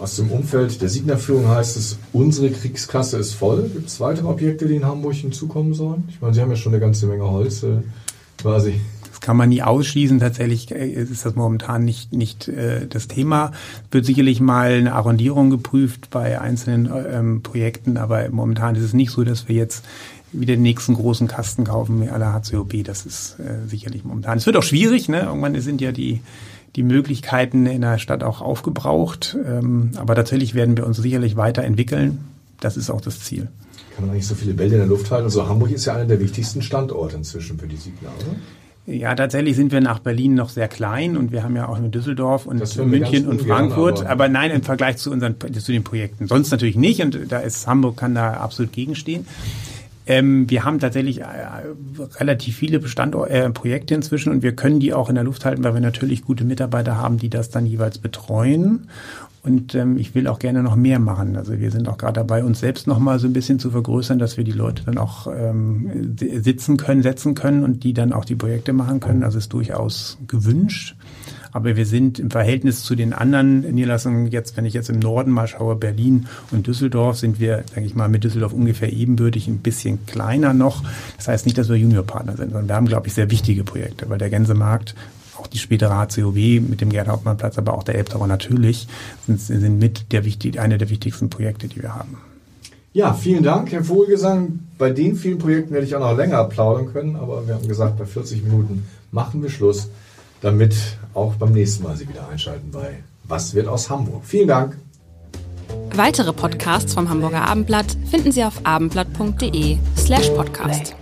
Aus dem Umfeld der Signerführung heißt es, unsere Kriegskasse ist voll. Gibt es weitere Objekte, die in Hamburg hinzukommen sollen? Ich meine, Sie haben ja schon eine ganze Menge Holz äh, quasi. Das kann man nie ausschließen. Tatsächlich äh, ist das momentan nicht, nicht äh, das Thema. Wird sicherlich mal eine Arrondierung geprüft bei einzelnen ähm, Projekten, aber momentan ist es nicht so, dass wir jetzt wieder den nächsten großen Kasten kaufen wie aller HCOB. Das ist äh, sicherlich momentan. Es wird auch schwierig, ne? Irgendwann sind ja die die Möglichkeiten in der Stadt auch aufgebraucht. Ähm, aber tatsächlich werden wir uns sicherlich weiterentwickeln. Das ist auch das Ziel. Kann man nicht so viele Bälle in der Luft halten? Also Hamburg ist ja einer der wichtigsten Standorte inzwischen für die Signale. Ja, tatsächlich sind wir nach Berlin noch sehr klein und wir haben ja auch in Düsseldorf und München und Frankfurt. Aber, aber, nein, im Vergleich zu unseren zu den Projekten. Sonst natürlich nicht und da ist Hamburg kann da absolut gegenstehen. Ähm, wir haben tatsächlich äh, relativ viele Bestandort äh, Projekte inzwischen und wir können die auch in der Luft halten, weil wir natürlich gute Mitarbeiter haben, die das dann jeweils betreuen. Und ähm, ich will auch gerne noch mehr machen. Also wir sind auch gerade dabei, uns selbst noch mal so ein bisschen zu vergrößern, dass wir die Leute dann auch ähm, sitzen können, setzen können und die dann auch die Projekte machen können. Also ist durchaus gewünscht. Aber wir sind im Verhältnis zu den anderen Niederlassungen jetzt, wenn ich jetzt im Norden mal schaue, Berlin und Düsseldorf, sind wir, sage ich mal, mit Düsseldorf ungefähr ebenbürtig, ein bisschen kleiner noch. Das heißt nicht, dass wir Juniorpartner sind, sondern wir haben, glaube ich, sehr wichtige Projekte, weil der Gänsemarkt auch die spätere HCOW mit dem Gerd-Hauptmann-Platz, aber auch der Elbtower natürlich, sind, sind mit der wichtig, eine der wichtigsten Projekte, die wir haben. Ja, vielen Dank, Herr Vogelgesang. Bei den vielen Projekten werde ich auch noch länger plaudern können, aber wir haben gesagt, bei 40 Minuten machen wir Schluss damit auch beim nächsten Mal Sie wieder einschalten bei Was wird aus Hamburg? Vielen Dank. Weitere Podcasts vom Hamburger Abendblatt finden Sie auf abendblatt.de slash podcast.